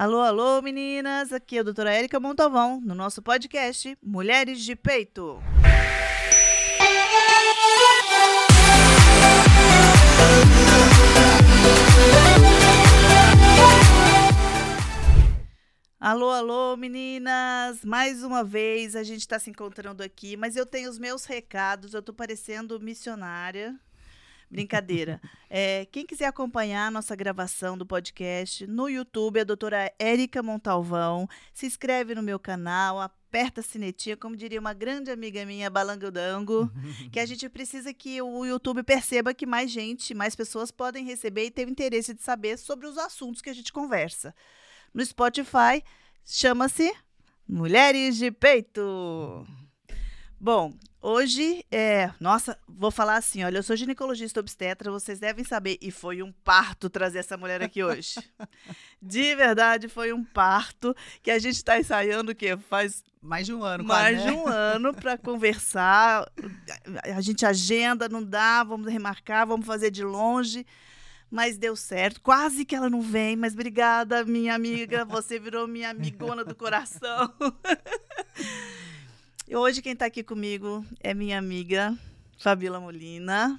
Alô, alô, meninas! Aqui é a doutora Érica Montalvão, no nosso podcast Mulheres de Peito. Alô, alô, meninas! Mais uma vez a gente está se encontrando aqui, mas eu tenho os meus recados, eu estou parecendo missionária. Brincadeira. É, quem quiser acompanhar a nossa gravação do podcast no YouTube, a doutora Érica Montalvão. Se inscreve no meu canal, aperta a sinetinha, como diria uma grande amiga minha, Balangodango, que a gente precisa que o YouTube perceba que mais gente, mais pessoas podem receber e ter o interesse de saber sobre os assuntos que a gente conversa. No Spotify, chama-se Mulheres de Peito. Bom, hoje é. Nossa, vou falar assim: olha, eu sou ginecologista obstetra, vocês devem saber, e foi um parto trazer essa mulher aqui hoje. De verdade, foi um parto que a gente está ensaiando o quê? Faz. Mais de um ano, Mais quase, de né? um ano para conversar. A gente agenda, não dá, vamos remarcar, vamos fazer de longe. Mas deu certo. Quase que ela não vem, mas obrigada, minha amiga. Você virou minha amigona do coração. E hoje quem está aqui comigo é minha amiga Fabíola Molina.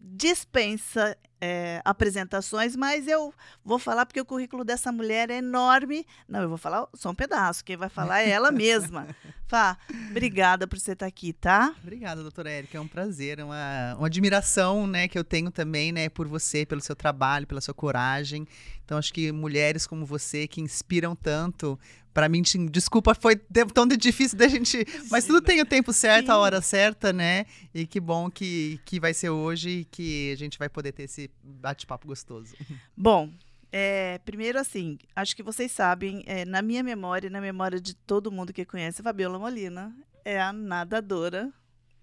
Dispensa é, apresentações, mas eu vou falar porque o currículo dessa mulher é enorme. Não, eu vou falar só um pedaço. Quem vai falar é ela mesma. Fá, obrigada por você estar aqui, tá? Obrigada, doutora Érica. É um prazer, é uma, uma admiração né, que eu tenho também né, por você, pelo seu trabalho, pela sua coragem. Então, acho que mulheres como você que inspiram tanto. Para mim, desculpa, foi tão difícil da gente. Mas tudo tem o tempo certo, Sim. a hora certa, né? E que bom que, que vai ser hoje e que a gente vai poder ter esse bate-papo gostoso. Bom, é, primeiro, assim, acho que vocês sabem, é, na minha memória e na memória de todo mundo que conhece, a Fabiola Molina é a nadadora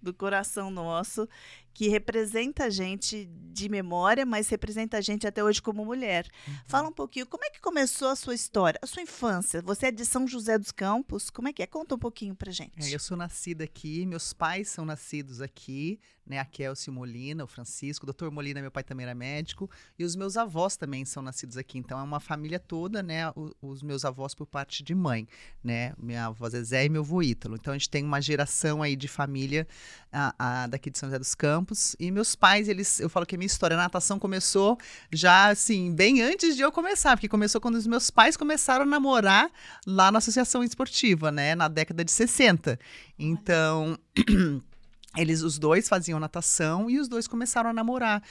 do coração nosso, que representa a gente de memória, mas representa a gente até hoje como mulher. Uhum. Fala um pouquinho, como é que começou a sua história, a sua infância? Você é de São José dos Campos, como é que é? Conta um pouquinho pra gente. É, eu sou nascida aqui, meus pais são nascidos aqui, né, a Kelsey Molina, o Francisco, o doutor Molina, meu pai também era médico, e os meus avós também são nascidos aqui, então é uma família toda, né, os, os meus avós por parte de mãe, né, minha avó Zezé e meu avô Ítalo, então a gente tem uma geração aí de família a, a, daqui de São José dos Campos, e meus pais, eles, eu falo que a minha história, a natação começou já, assim, bem antes de eu começar, porque começou quando os meus pais começaram a namorar lá na associação esportiva, né, na década de 60, então... eles os dois faziam natação e os dois começaram a namorar.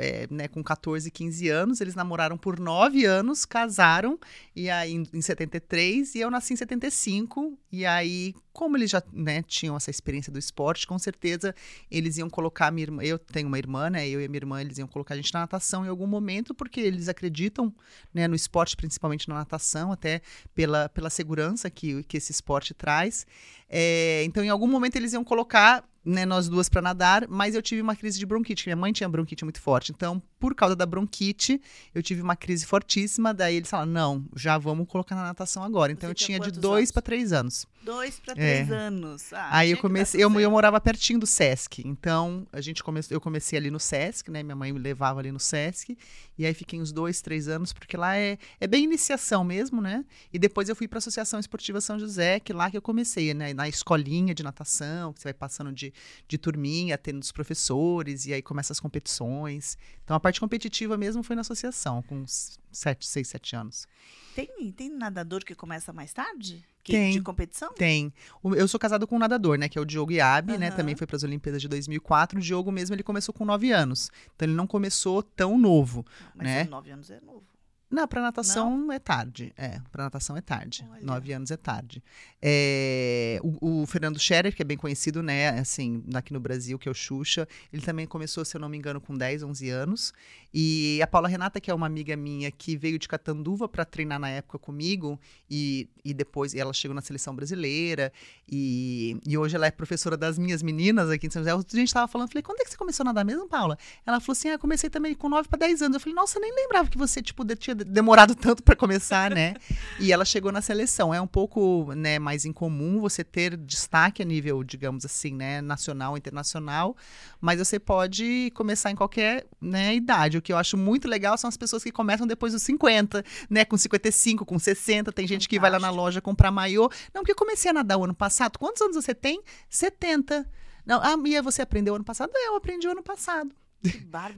É, né, com 14, 15 anos, eles namoraram por 9 anos, casaram, e aí em, em 73, e eu nasci em 75, e aí, como eles já né, tinham essa experiência do esporte, com certeza eles iam colocar minha irmã, eu tenho uma irmã, né, eu e a minha irmã, eles iam colocar a gente na natação em algum momento, porque eles acreditam né, no esporte, principalmente na natação, até pela, pela segurança que, que esse esporte traz. É, então, em algum momento eles iam colocar né, nós duas para nadar, mas eu tive uma crise de bronquite. Minha mãe tinha bronquite muito forte. Então, por causa da bronquite, eu tive uma crise fortíssima. Daí eles falaram: não, já vamos colocar na natação agora. Então, Você eu tinha de dois para três anos. Dois para três é. anos. Ah, Aí eu comecei, eu, eu morava pertinho do Sesc. Então, a gente come, eu comecei ali no Sesc, né? Minha mãe me levava ali no Sesc. E aí fiquei uns dois, três anos, porque lá é, é bem iniciação mesmo, né? E depois eu fui para a Associação Esportiva São José, que lá que eu comecei, né? Na escolinha de natação, que você vai passando de, de turminha, tendo os professores, e aí começa as competições. Então a parte competitiva mesmo foi na associação, com sete, seis, sete anos. Tem, tem nadador que começa mais tarde? Que, tem. De competição? Tem. Eu sou casado com um nadador, né? Que é o Diogo Iabe, uhum. né? Também foi para as Olimpíadas de 2004. O Diogo mesmo, ele começou com nove anos. Então, ele não começou tão novo, Mas né? nove anos é novo. Não, para natação não? é tarde. É, para natação é tarde. Olha. Nove anos é tarde. É, o, o, Fernando Scherer, que é bem conhecido, né, assim, aqui no Brasil, que é o Xuxa, ele também começou, se eu não me engano, com 10, 11 anos. E a Paula Renata, que é uma amiga minha que veio de Catanduva para treinar na época comigo, e, e depois ela chegou na seleção brasileira, e, e hoje ela é professora das minhas meninas aqui em São José. A gente estava falando, falei, quando é que você começou a nadar mesmo, Paula? Ela falou assim, ah, comecei também com 9 para 10 anos. Eu falei, nossa, eu nem lembrava que você, tipo, tinha demorado tanto para começar, né? E ela chegou na seleção. É um pouco né, mais incomum você ter destaque a nível, digamos assim, né, nacional, internacional, mas você pode começar em qualquer né, idade. O que eu acho muito legal são as pessoas que começam depois dos 50, né? Com 55, com 60. Tem gente Fantástico. que vai lá na loja comprar maiô. Não, porque eu comecei a nadar o ano passado. Quantos anos você tem? 70. Não, ah, Mia, você aprendeu ano passado? Eu aprendi o ano passado.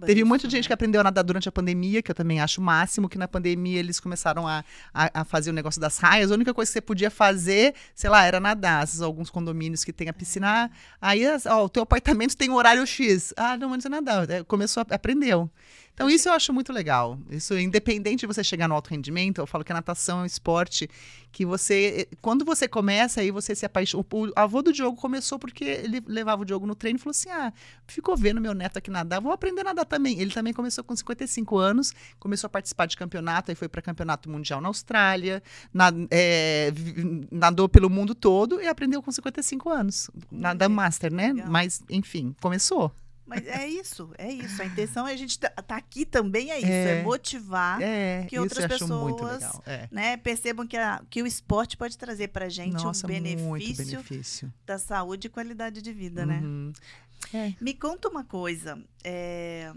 Teve um monte de gente né? que aprendeu a nadar durante a pandemia, que eu também acho o máximo, que na pandemia eles começaram a, a, a, fazer o negócio das raias. A única coisa que você podia fazer, sei lá, era nadar. Alguns condomínios que tem a piscina. Aí, ó, o teu apartamento tem um horário X. Ah, não, mas você nadar. Começou a aprendeu. Então, isso eu acho muito legal. Isso, independente de você chegar no alto rendimento, eu falo que a natação é um esporte que você. Quando você começa, aí você se apaixona. O avô do Diogo começou porque ele levava o Diogo no treino e falou assim: ah, ficou vendo meu neto aqui nadar, vou aprender a nadar também. Ele também começou com 55 anos, começou a participar de campeonato, aí foi para campeonato mundial na Austrália, nad, é, nadou pelo mundo todo e aprendeu com 55 anos. Nada master, né? Legal. Mas, enfim, começou. Mas é isso, é isso. A intenção é a gente tá, tá aqui também é isso, é, é motivar é, que outras pessoas é. né, percebam que, a, que o esporte pode trazer para gente Nossa, um benefício, benefício, da saúde e qualidade de vida, né? uhum. né? Me conta uma coisa. É,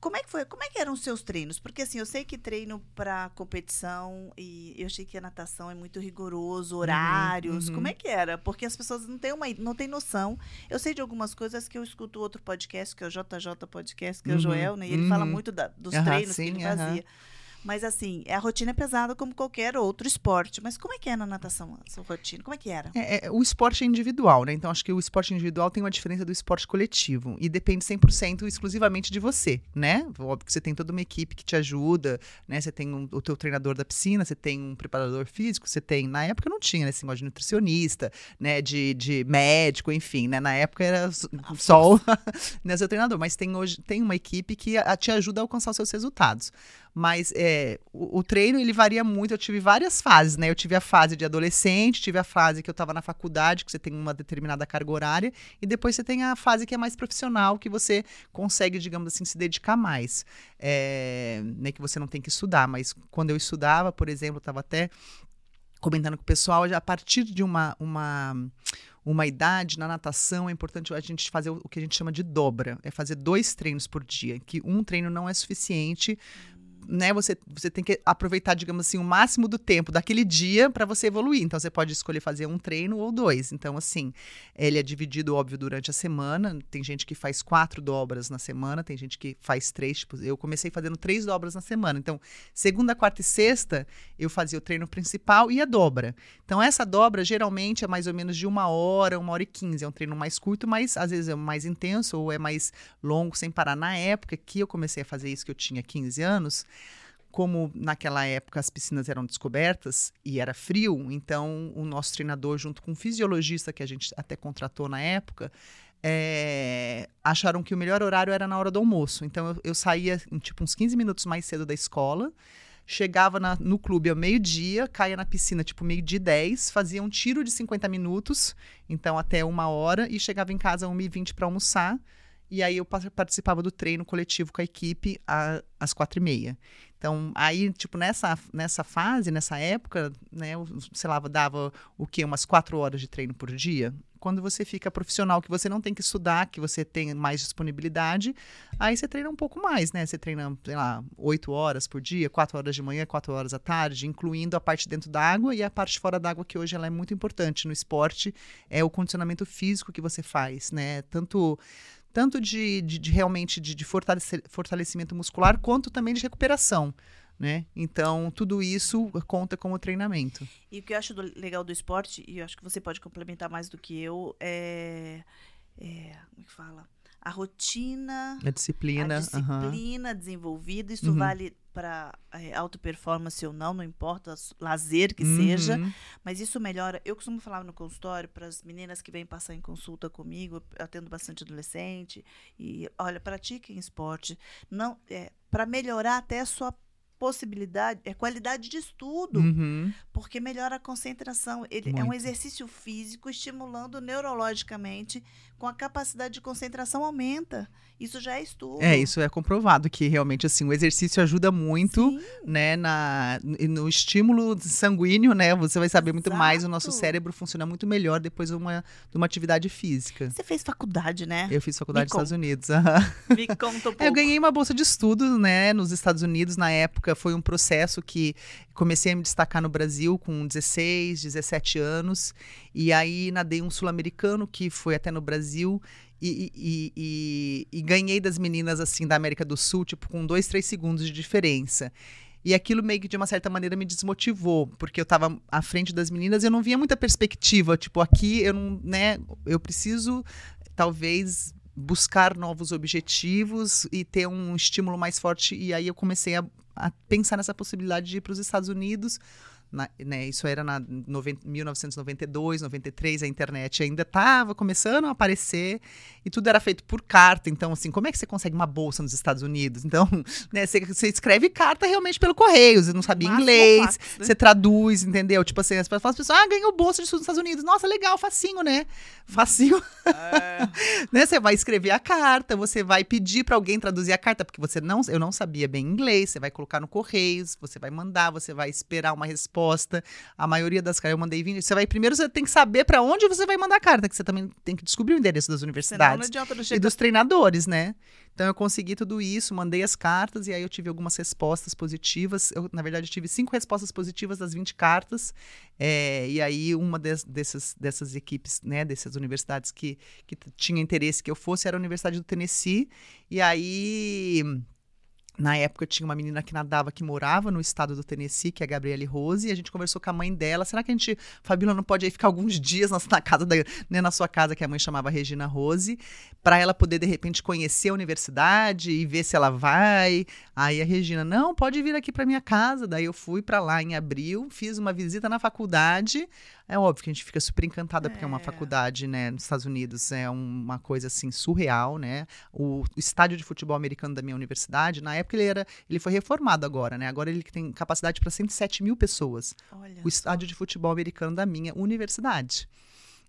como é que foi? Como é que eram os seus treinos? Porque assim, eu sei que treino para competição e eu achei que a natação é muito rigoroso, uhum, horários. Uhum. Como é que era? Porque as pessoas não têm uma não têm noção. Eu sei de algumas coisas que eu escuto outro podcast, que é o JJ Podcast, que é o uhum, Joel, né? E ele fala uhum. muito da, dos treinos sim, que ele fazia. Mas assim, a rotina é pesada como qualquer outro esporte. Mas como é que é na natação a sua rotina? Como é que era? É, é, o esporte é individual, né? Então acho que o esporte individual tem uma diferença do esporte coletivo. E depende 100% exclusivamente de você, né? Óbvio que você tem toda uma equipe que te ajuda, né? Você tem um, o teu treinador da piscina, você tem um preparador físico, você tem... Na época não tinha né, esse negócio de nutricionista, né? De, de médico, enfim, né? Na época era só o né, seu treinador. Mas tem hoje tem uma equipe que a, te ajuda a alcançar os seus resultados. Mas é, o, o, treino, ele varia muito. Eu tive várias fases, né? Eu tive a fase de adolescente, tive a fase que eu estava na faculdade, que você tem uma determinada carga horária, e depois você tem a fase que é mais profissional, que você consegue, digamos assim, se dedicar mais. É, né, que você não tem que estudar, mas quando eu estudava, por exemplo, eu estava até comentando com o pessoal, a partir de uma, uma, uma idade na natação é importante a gente fazer o que a gente chama de dobra, é fazer dois treinos por dia, que um treino não é suficiente né, você, você tem que aproveitar, digamos assim, o máximo do tempo daquele dia para você evoluir. Então, você pode escolher fazer um treino ou dois. Então, assim, ele é dividido, óbvio, durante a semana. Tem gente que faz quatro dobras na semana, tem gente que faz três. Tipo, eu comecei fazendo três dobras na semana. Então, segunda, quarta e sexta, eu fazia o treino principal e a dobra. Então, essa dobra geralmente é mais ou menos de uma hora, uma hora e quinze. É um treino mais curto, mas às vezes é mais intenso ou é mais longo, sem parar. Na época que eu comecei a fazer isso, que eu tinha 15 anos, como naquela época as piscinas eram descobertas e era frio, então o nosso treinador, junto com um fisiologista que a gente até contratou na época, é, acharam que o melhor horário era na hora do almoço. Então eu, eu saía tipo uns 15 minutos mais cedo da escola, chegava na, no clube ao meio-dia, caía na piscina tipo meio-dia e 10, fazia um tiro de 50 minutos, então até uma hora, e chegava em casa às 1h20 para almoçar. E aí eu participava do treino coletivo com a equipe às quatro e meia. Então, aí, tipo, nessa, nessa fase, nessa época, né, eu, sei lá, dava o quê? Umas quatro horas de treino por dia. Quando você fica profissional, que você não tem que estudar, que você tem mais disponibilidade, aí você treina um pouco mais, né? Você treina, sei lá, oito horas por dia, quatro horas de manhã, quatro horas à tarde, incluindo a parte dentro da água e a parte fora da água, que hoje ela é muito importante no esporte, é o condicionamento físico que você faz, né? Tanto tanto de, de, de realmente de, de fortalecimento muscular, quanto também de recuperação. Né? Então, tudo isso conta como treinamento. E o que eu acho do, legal do esporte, e eu acho que você pode complementar mais do que eu, é. é como é que fala? A rotina. A disciplina. A disciplina desenvolvida. Isso uhum. vale para é, alta performance ou não, não importa, lazer que uhum. seja, mas isso melhora. Eu costumo falar no consultório para as meninas que vêm passar em consulta comigo, eu atendo bastante adolescente, e olha, pratiquem esporte, não é para melhorar até a sua possibilidade, é qualidade de estudo, Uhum. porque melhora a concentração. Ele é um Muito. exercício físico estimulando neurologicamente, com a capacidade de concentração aumenta. Isso já é estudo. É, isso é comprovado que realmente assim, o exercício ajuda muito, Sim. né, na no estímulo sanguíneo, né? Você vai saber muito mais, o nosso Exato. cérebro funciona muito melhor depois de uma, de uma atividade física. Você fez faculdade, né? Eu fiz faculdade nos conta. Estados Unidos. aham. Me conta um pouco. Eu ganhei uma bolsa de estudos, né, nos Estados Unidos. Na época, foi um processo que comecei a me destacar no Brasil com 16, 17 anos. E aí nadei um sul-americano que foi até no Brasil. E, e- e- e- ganhei das meninas, assim, da América do Sul, tipo, com dois, três segundos de diferença. E aquilo meio que, de uma certa maneira, me desmotivou, porque eu tava à frente das meninas e eu não via muita perspectiva. Tipo, aqui eu não, né, eu preciso, talvez, buscar novos objetivos e ter um estímulo mais forte. E aí eu comecei a, a pensar nessa possibilidade de ir para os Estados Unidos. Na- né, isso era na noven- 1992, 93, a internet ainda estava começando a aparecer e tudo era feito por carta. Então, assim, como é que você consegue uma bolsa nos Estados Unidos? Então, né, você, você escreve carta realmente pelo correio, você não sabia Máximo inglês, né? você traduz, entendeu? Tipo assim, as pessoas, as pessoas ah, ganhou bolsa de estudo nos Estados Unidos. Nossa, legal, facinho, né? Facinho É. né? Você vai escrever a carta, você vai pedir para alguém traduzir a carta, porque você não, eu não sabia bem inglês, você vai colocar no correios, você vai mandar, você vai esperar uma resposta. A maioria das cartas eu mandei 20. Você vai primeiro você tem que saber para onde você vai mandar a carta, que você também tem que descobrir o endereço das Senão universidades adianta e dos treinadores, né? Então eu consegui tudo isso, mandei as cartas e aí eu tive algumas respostas positivas. Eu, na verdade, tive cinco respostas positivas das 20 cartas. É, e aí uma des- dessas, dessas equipes, né, dessas universidades que, que tinha interesse que eu fosse era a Universidade do Tennessee. E aí. Na época tinha uma menina que nadava que morava no estado do Tennessee, que é a Gabriele Rose, e a gente conversou com a mãe dela. Será que a gente, Fabíola, não pode aí ficar alguns dias na, na casa da, né, na sua casa, que a mãe chamava Regina Rose, para ela poder de repente conhecer a universidade e ver se ela vai. Aí a Regina, não, pode vir aqui para minha casa. Daí eu fui para lá em abril, fiz uma visita na faculdade. É óbvio que a gente fica super encantada porque é uma É. faculdade, né, nos Estados Unidos é uma coisa assim surreal, né? O, o estádio de futebol americano da minha universidade, na época ele era, ele foi reformado agora, né? Agora ele tem capacidade para 107 mil pessoas Olha o só. estádio de futebol americano da minha universidade.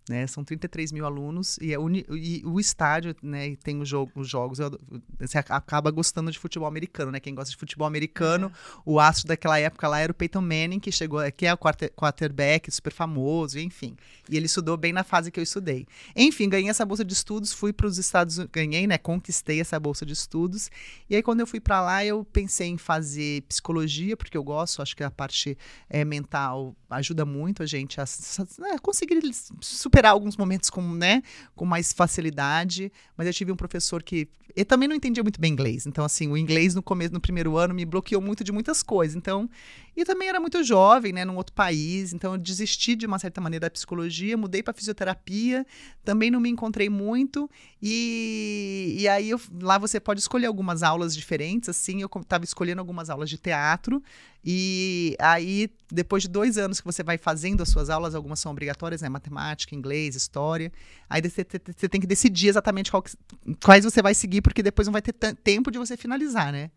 Né, são 33 mil alunos e, é uni- e o estádio né, tem o jogo, os jogos. eu você ac- acaba gostando de futebol americano, né? Quem gosta de futebol americano, o astro daquela época lá era o Peyton Manning, que chegou aqui, é o quarter- quarterback super famoso, enfim. E ele estudou bem na fase que eu estudei. Enfim, ganhei essa bolsa de estudos, fui para os Estados Unidos, ganhei, né? Conquistei essa bolsa de estudos. E aí, quando eu fui para lá, eu pensei em fazer psicologia, porque eu gosto, acho que a parte é, mental ajuda muito a gente a s- né, conseguir superar alguns momentos com, né, com mais facilidade. Mas eu tive um professor que eu também não entendia muito bem inglês. Então, assim, o inglês no começo, no primeiro ano, me bloqueou muito de muitas coisas. Então, e também era muito jovem, né, num outro país. Então, eu desisti de uma certa maneira da psicologia, mudei para fisioterapia. Também não me encontrei muito. E, e aí, eu- lá você pode escolher algumas aulas diferentes. Assim, eu estava escolhendo algumas aulas de teatro. E aí, depois de dois anos que você vai fazendo as suas aulas, algumas são obrigatórias, né? Matemática, inglês, história. Aí você, você tem que decidir exatamente que- quais você vai seguir, porque depois não vai ter tempo de você finalizar, né?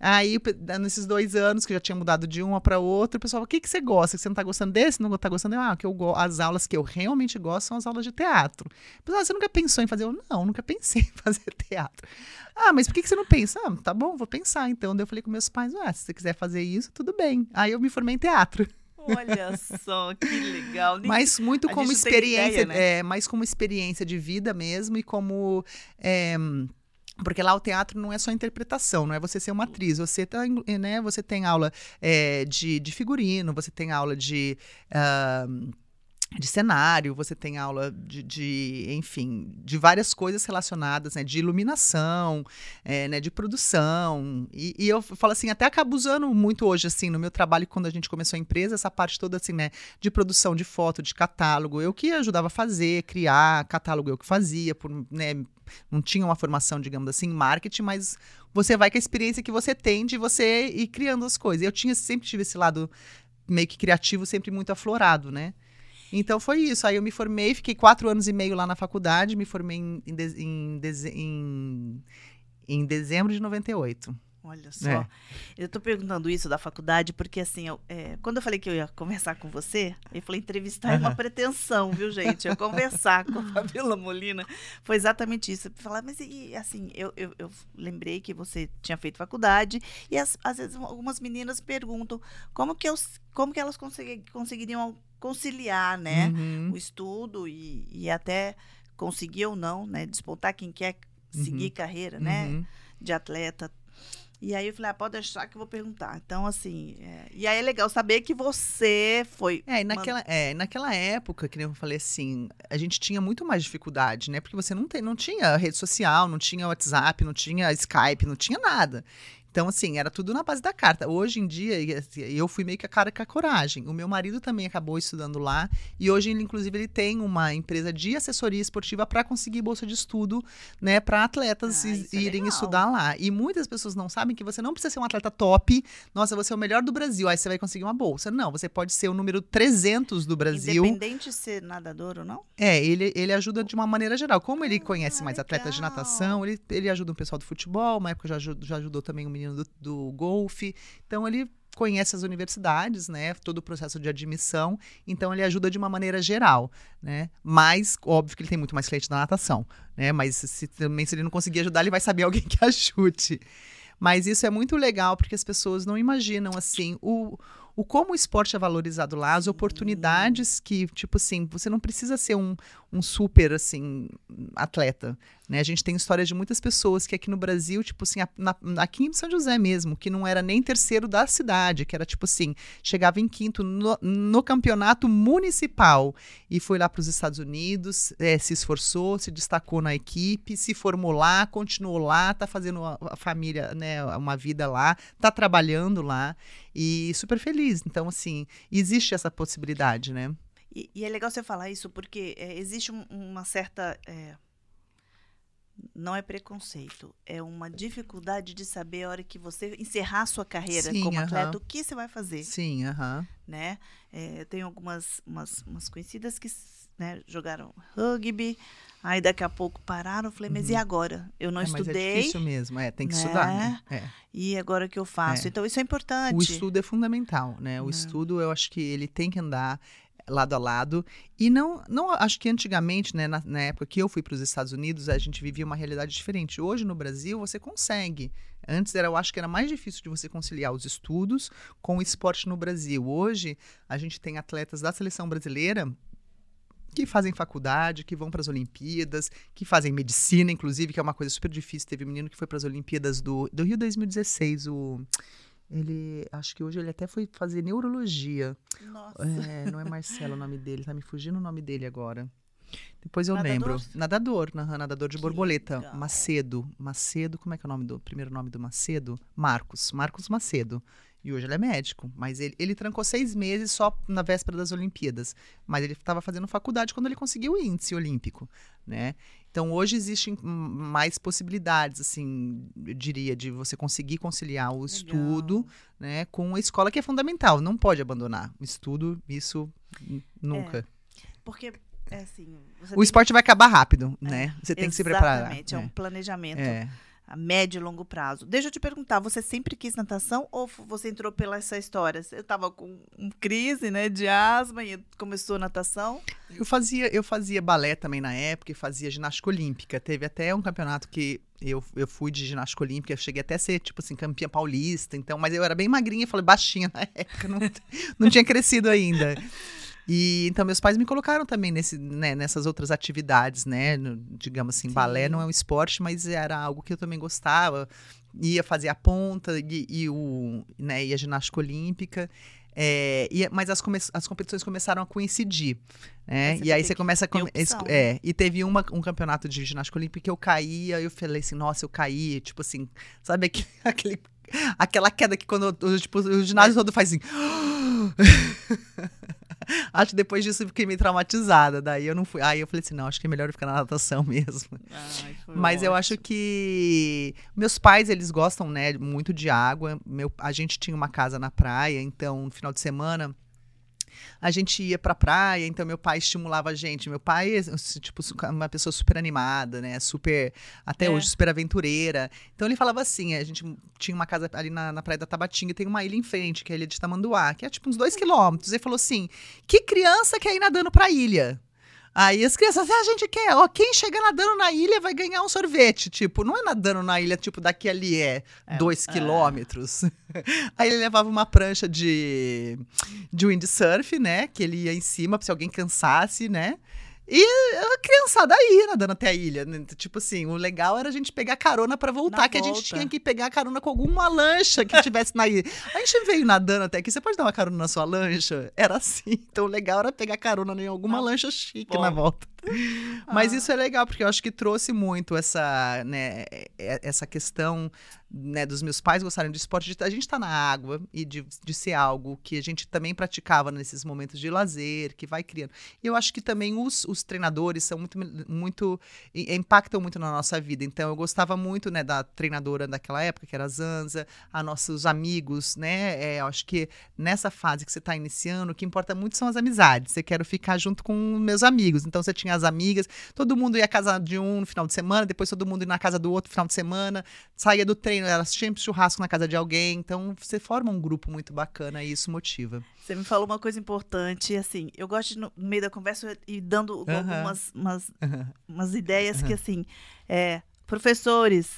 Aí, nesses dois anos que eu já tinha mudado de uma para outra, o pessoal o que, que você gosta? Você não tá gostando desse? Não tá gostando? Ah, que eu go- as aulas que eu realmente gosto são as aulas de teatro. Pessoal, "Ah, você nunca pensou em fazer? Eu, não, nunca pensei em fazer teatro. Ah, mas por que, que você não pensa? Ah, tá bom, vou pensar. Então, daí eu falei com meus pais: ah, se você quiser fazer isso, tudo bem. Aí eu me formei em teatro. Olha só, que legal. Mas muito como experiência, ideia, né? é, mais como experiência de vida mesmo e como. é, porque lá o teatro não é só interpretação, não é você ser uma atriz. Você, tá, né, você tem aula é, de, de figurino, você tem aula de. ah, de cenário, você tem aula de, de, enfim, de várias coisas relacionadas, né, de iluminação, é, né, de produção, e, e eu falo assim, até acabo usando muito hoje, assim, no meu trabalho, quando a gente começou a empresa, essa parte toda, assim, né, de produção de foto, de catálogo, eu que ajudava a fazer, criar, catálogo eu que fazia, por, né, não tinha uma formação, digamos assim, em marketing, mas você vai com a experiência que você tem de você ir criando as coisas. Eu tinha, sempre tive esse lado meio que criativo, sempre muito aflorado, né? Então foi isso. Aí eu me formei, fiquei quatro anos e meio lá na faculdade, me formei em, em, em, em, em dezembro de 98. Olha só. É. Eu estou perguntando isso da faculdade porque, assim, eu, é, quando eu falei que eu ia conversar com você, eu falei entrevistar uhum. é uma pretensão, viu, gente? Eu conversar com a Fabiola Molina foi exatamente isso. Falar, mas e, assim, eu, eu, eu, lembrei que você tinha feito faculdade e as, às vezes algumas meninas perguntam como que, eu, como que elas consegui, conseguiriam conciliar, né, uhum. o estudo e, e até conseguir ou não, né, despontar quem quer seguir uhum. carreira, né, uhum. de atleta e aí eu falei, ah, pode deixar que eu vou perguntar. Então, assim, é... e aí é legal saber que você foi. É, e naquela, uma... é, naquela época, que eu falei assim, a gente tinha muito mais dificuldade, né? Porque você não, tem, não tinha rede social, não tinha WhatsApp, não tinha Skype, não tinha nada. Então, assim, era tudo na base da carta. Hoje em dia, assim, eu fui meio que a cara com a coragem. O meu marido também acabou estudando lá e hoje, ele, inclusive, ele tem uma empresa de assessoria esportiva para conseguir bolsa de estudo, né, para atletas ah, é irem é estudar lá. E muitas pessoas não sabem que você não precisa ser um atleta top. Nossa, você é o melhor do Brasil, aí você vai conseguir uma bolsa. Não, você pode ser o número 300 do Brasil. Independente de ser nadador ou não? É, ele, ele ajuda de uma maneira geral. Como ele conhece ah, mais legal. atletas de natação, ele, ele ajuda o pessoal do futebol, uma época já, já ajudou também o menino menino do, do golfe. Então ele conhece as universidades, né, todo o processo de admissão, então ele ajuda de uma maneira geral, né? Mas óbvio que ele tem muito mais cliente da natação, né? Mas se também se ele não conseguir ajudar, ele vai saber alguém que ajude. Mas isso é muito legal porque as pessoas não imaginam assim o o como o esporte é valorizado lá, as oportunidades que, tipo assim, você não precisa ser um, um super, assim, atleta, né? A gente tem histórias de muitas pessoas que aqui no Brasil, tipo assim, a, na, aqui em São José mesmo, que não era nem terceiro da cidade, que era, tipo assim, chegava em quinto no, no campeonato municipal e foi lá para os Estados Unidos, é, se esforçou, se destacou na equipe, se formou lá, continuou lá, tá fazendo a, família, né, uma vida lá, tá trabalhando lá e super feliz. Então, assim, existe essa possibilidade, né? E, e é legal você falar isso porque é, existe um, uma certa. É, não é preconceito, é uma dificuldade de saber a hora que você encerrar sua carreira Sim, como atleta, uh -huh. o que você vai fazer. Sim, aham. Uh -huh. Né? É, eu tenho algumas umas, umas conhecidas que né, jogaram rugby, Aí daqui a pouco pararam, falei, mas uhum. e agora? Eu não é, estudei. Mas é difícil mesmo, é, tem que né? estudar, né? É. E agora o que eu faço? É. Então isso é importante. O estudo é fundamental, né? O estudo, eu acho que ele tem que andar lado a lado. E não, não acho que antigamente, né, na, na época que eu fui para os Estados Unidos, a gente vivia uma realidade diferente. Hoje no Brasil você consegue. Antes era, eu acho que era mais difícil de você conciliar os estudos com o esporte no Brasil. Hoje a gente tem atletas da seleção brasileira que fazem faculdade, que vão para as Olimpíadas, que fazem medicina, inclusive, que é uma coisa super difícil. Teve um menino que foi para as Olimpíadas do, do Rio 2016, o ele, acho que hoje ele até foi fazer neurologia. Nossa. É, não é Marcelo o nome dele, tá me fugindo o nome dele agora. Depois eu nadador? lembro. Nadador, nadador de que borboleta. Legal. Macedo. Macedo, como é que é o nome do primeiro nome do Macedo? Marcos. Marcos Macedo. E hoje ele é médico. Mas ele, ele trancou seis meses só na véspera das Olimpíadas. Mas ele estava fazendo faculdade quando ele conseguiu o índice olímpico, né? Então hoje existem mais possibilidades, assim, eu diria, de você conseguir conciliar o Legal. estudo, né, com a escola que é fundamental. Não pode abandonar o estudo, isso nunca. É, porque é assim. o esporte que... vai acabar rápido, é, né? Você tem que se preparar. Exatamente, é um é. planejamento. A médio e longo prazo. Deixa eu te perguntar, você sempre quis natação ou você entrou pela essa história? Você estava com crise, né, de asma e começou natação? Eu fazia, eu fazia balé também na época e fazia ginástica olímpica. Teve até um campeonato que eu, eu fui de ginástica olímpica, cheguei até a ser, tipo assim, campeã paulista, então, mas eu era bem magrinha, falei baixinha na época, não, não tinha crescido ainda. E então meus pais me colocaram também nesse, né, nessas outras atividades, né? No, digamos assim, Sim. balé não é um esporte, mas era algo que eu também gostava. Ia fazer a ponta e, e o, né, e a ginástica olímpica. É, e, mas as, come as competições começaram a coincidir. Né? E aí você começa a. Com é, e teve uma, um campeonato de ginástica olímpica que eu caía, e eu falei assim, nossa, eu caí. Tipo assim, sabe aquele, aquele, aquela queda que quando tipo, o ginásio todo faz assim. acho que depois disso eu fiquei meio traumatizada. Daí eu não fui. Aí eu falei assim: não, acho que é melhor eu ficar na natação mesmo. Ai, Mas ótimo. eu acho que. Meus pais, eles gostam, né, muito de água. Meu, a gente tinha uma casa na praia, então no final de semana a gente ia pra praia, então meu pai estimulava a gente. Meu pai, tipo, uma pessoa super animada, né? Super, até É. hoje, super aventureira. Então ele falava assim: a gente tinha uma casa ali na, na praia da Tabatinga e tem uma ilha em frente, que é a ilha de Tamanduá, que é tipo uns dois quilômetros. Ele falou assim: que criança quer ir nadando pra ilha? Aí as crianças, ah, a gente quer, ó, quem chegar nadando na ilha vai ganhar um sorvete. Tipo, não é nadando na ilha, tipo, daqui ali é É, dois é. quilômetros. Aí ele levava uma prancha de, de windsurf, né? Que ele ia em cima, se alguém cansasse, né? E a criançada ia nadando até a ilha. né? Tipo assim, o legal era a gente pegar carona pra voltar, Na que a gente volta. tinha que pegar carona com alguma lancha que tivesse na ilha. A gente veio nadando até aqui, você pode dar uma carona na sua lancha? Era assim. Então o legal era pegar carona em alguma Ah, lancha chique bom. na volta. Mas Ah. isso é legal, porque eu acho que trouxe muito essa, né, é- essa questão né, dos meus pais gostarem de esporte, de a gente estar na água e de, de ser algo que a gente também praticava nesses momentos de lazer, que vai criando. E eu acho que também os, os treinadores são muito, muito impactam muito na nossa vida. Então eu gostava muito né, da treinadora daquela época, que era a Zanza, a nossos amigos, né? É, eu acho que nessa fase que você está iniciando, o que importa muito são as amizades. Eu quero ficar junto com meus amigos. Então você tinha as amigas, todo mundo ia à casa de um no final de semana, depois todo mundo ia na casa do outro no final de semana, saía do treino, era sempre churrasco na casa de alguém. Então você forma um grupo muito bacana e isso motiva. Você me falou uma coisa importante, assim, eu gosto de, no meio da conversa ir dando algumas umas, umas ideias que, assim, é, professores,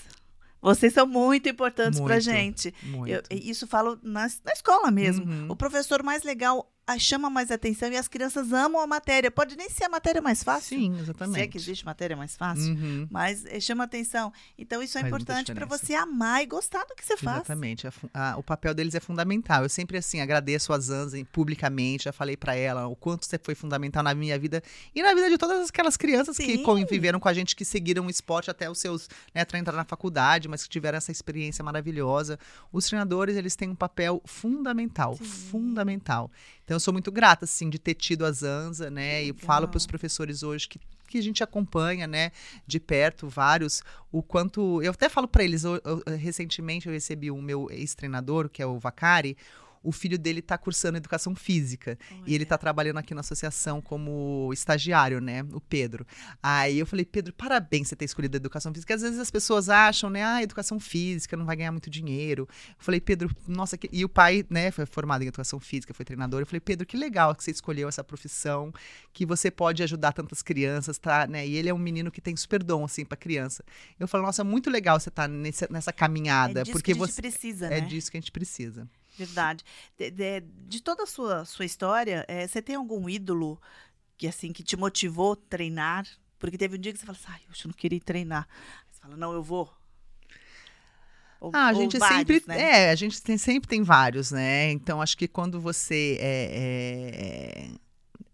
vocês são muito importantes pra Muito, gente. Muito. Eu- e isso falo na, na escola mesmo. Uhum. O professor mais legal chama mais atenção e as crianças amam a matéria. Pode nem ser a matéria mais fácil. Sim, Se exatamente. é que existe matéria mais fácil. Uhum. Mas eh, chama atenção. Então, isso é Faz importante para você amar e gostar do que você faz. Exatamente. A fu- a- o papel deles é fundamental. Eu sempre, assim, agradeço a Zanza publicamente. Já falei pra ela o quanto você foi fundamental na minha vida e na vida de todas aquelas crianças que Sim. conviveram com a gente, que seguiram o esporte até os seus, né, até entrar na faculdade, mas que tiveram essa experiência maravilhosa. Os treinadores, eles têm um papel fundamental. Sim. Fundamental. Então, eu sou muito grata, assim, de ter tido a Zanza, né? E falo para os professores hoje que que a gente acompanha, né, de perto, vários, o quanto. Eu até falo para eles, eu- eu- recentemente eu recebi o meu ex-treinador, que é o Vacari. O filho dele está cursando educação física. E ele tá está trabalhando aqui na associação como estagiário, né? O Pedro. Aí eu falei, Pedro, parabéns você ter escolhido a educação física. Às vezes as pessoas acham, né? Ah, educação física não vai ganhar muito dinheiro. Eu falei, Pedro, nossa, que... e o pai, né, foi formado em educação física, foi treinador. Eu falei, Pedro, que legal que você escolheu essa profissão, que você pode ajudar tantas crianças, tá? Né? E ele é um menino que tem super dom, assim, para criança. Eu falo, nossa, muito legal você estar nessa, nessa caminhada, é disso porque que a gente você. precisa, É né? disso que a gente precisa. Verdade. De, de- de toda a sua, sua história, eh, você tem algum ídolo que assim que te motivou a treinar? Porque teve um dia que você fala assim, ai, eu não queria treinar. Aí Você fala, não, eu vou. Ou- Ah, a gente vários, sempre. né? É, a gente tem, sempre tem vários, né? Então, acho que quando você. É,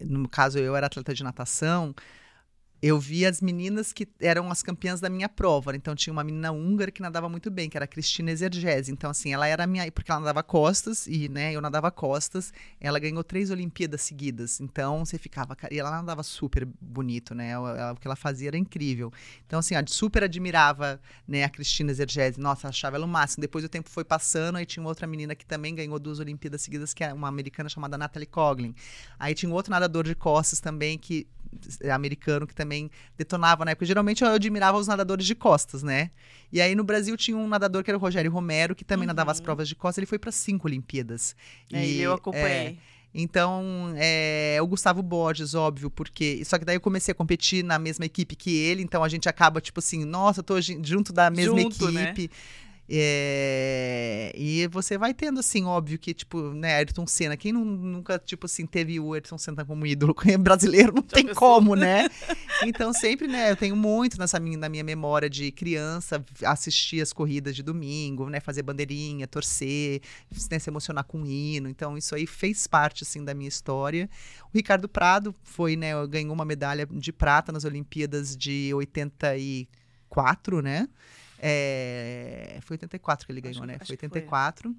é- no caso, eu era atleta de natação. Eu vi as meninas que eram as campeãs da minha prova. Então, tinha uma menina húngara que nadava muito bem, que era a Cristina Exergese. Então, assim, ela era minha. Porque ela nadava costas, e, né, eu nadava costas. Ela ganhou três Olimpíadas seguidas. Então, você ficava. E ela nadava super bonito, né? O que ela fazia era incrível. Então, assim, eu super admirava né, a Cristina Zergese. Nossa, achava ela o máximo. Depois o tempo foi passando, aí tinha outra menina que também ganhou duas Olimpíadas seguidas, que é uma americana chamada Natalie Coughlin. Aí tinha um outro nadador de costas também, que é americano, que também detonava na época. Geralmente eu admirava os nadadores de costas, né? E aí no Brasil tinha um nadador que era o Rogério Romero, que também nadava as Uhum. provas de costas. Ele foi para cinco Olimpíadas. É, E, eu é, acompanhei. então, é, o Gustavo Borges, óbvio, porque. Só que daí eu comecei a competir na mesma equipe que ele, então a gente acaba, tipo assim, nossa, eu tô junto da mesma Junto, né? É, e você vai tendo, assim, óbvio que, tipo, né, Ayrton Senna, quem não- nunca, tipo assim, teve o Ayrton Senna como ídolo brasileiro, não tem pensou? como, né? Então, sempre, né, eu tenho muito nessa minha, na minha memória de criança, assistir as corridas de domingo, né, fazer bandeirinha, torcer, né, se emocionar com o hino. Então, isso aí fez parte, assim, da minha história. O Ricardo Prado foi, né, ganhou uma medalha de prata nas Olimpíadas de 84, né? É, foi 84 que ele Acho- ganhou, né? acho Foi que foi. 84.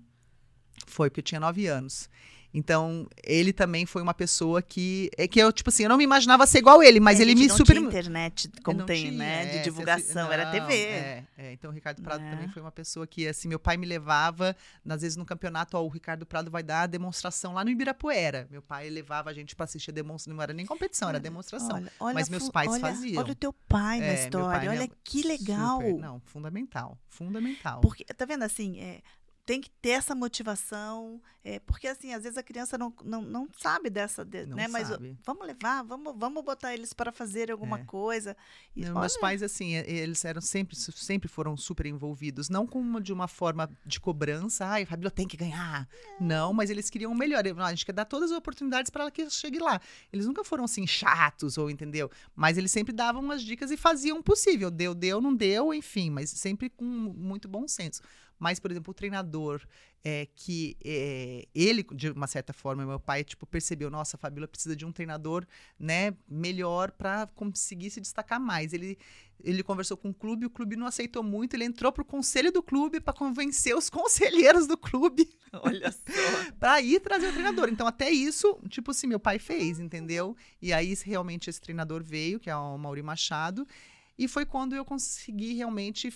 Foi, porque eu tinha 9 anos. Então, ele também foi uma pessoa que. É que eu, tipo assim, eu não me imaginava ser igual ele, mas É, ele me não super. tinha internet como Não tem, tinha, né? é, De divulgação, assi- era não, TV. É, é. então o Ricardo Prado É. também foi uma pessoa que, assim, meu pai me levava, às vezes no campeonato, ó, o Ricardo Prado vai dar a demonstração lá no Ibirapuera. Meu pai levava a gente pra assistir a demonstração, não era nem competição, era demonstração. Olha, olha Mas meus pais olha- faziam. Olha o teu pai na É, história. pai, olha que legal. Super, não, fundamental, fundamental. Porque, tá vendo assim, é, tem que ter essa motivação, é, porque assim, às vezes a criança não, não, não sabe dessa, de- Não né? Mas sabe. vamos levar, vamos, vamos botar eles para fazer alguma É. coisa. E, Não, meus pais, assim, eles eram sempre, sempre foram super envolvidos. Não com uma- de uma forma de cobrança, ai, Fabíola tem que ganhar. Não, mas eles queriam o melhor. Eu- A gente quer dar todas as oportunidades para ela que chegue lá. Eles nunca foram, assim, chatos, ou entendeu? Mas eles sempre davam as dicas e faziam o possível. Deu, deu, não deu, enfim, mas sempre com muito bom senso. Mas, por exemplo, o treinador, é, que é, ele, de uma certa forma, meu pai, tipo, percebeu, nossa, a Fabíola precisa de um treinador, né, melhor para conseguir se destacar mais. Ele, ele conversou com o clube, o clube não aceitou muito, ele entrou pro conselho do clube para convencer os conselheiros do clube olha só. para ir trazer o treinador. Então, até isso, tipo assim, meu pai fez, entendeu? E aí, realmente, esse treinador veio, que é o Mauri Machado. E foi quando eu consegui realmente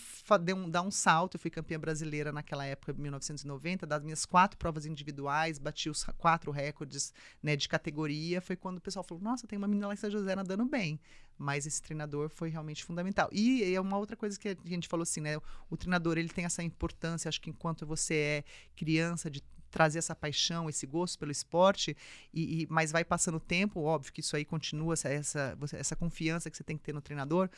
um, dar um salto. Eu fui campeã brasileira naquela época, 1990, das minhas quatro provas individuais, bati os quatro recordes né, de categoria. Foi quando o pessoal falou: Nossa, tem uma menina lá em São José nadando bem. Mas esse treinador foi realmente fundamental. E é uma outra coisa que a gente falou assim, né? O treinador ele tem essa importância, acho que enquanto você é criança, de trazer essa paixão, esse gosto pelo esporte, e, e- mas vai passando o tempo, óbvio que isso aí continua, essa, essa confiança que você tem que ter no treinador,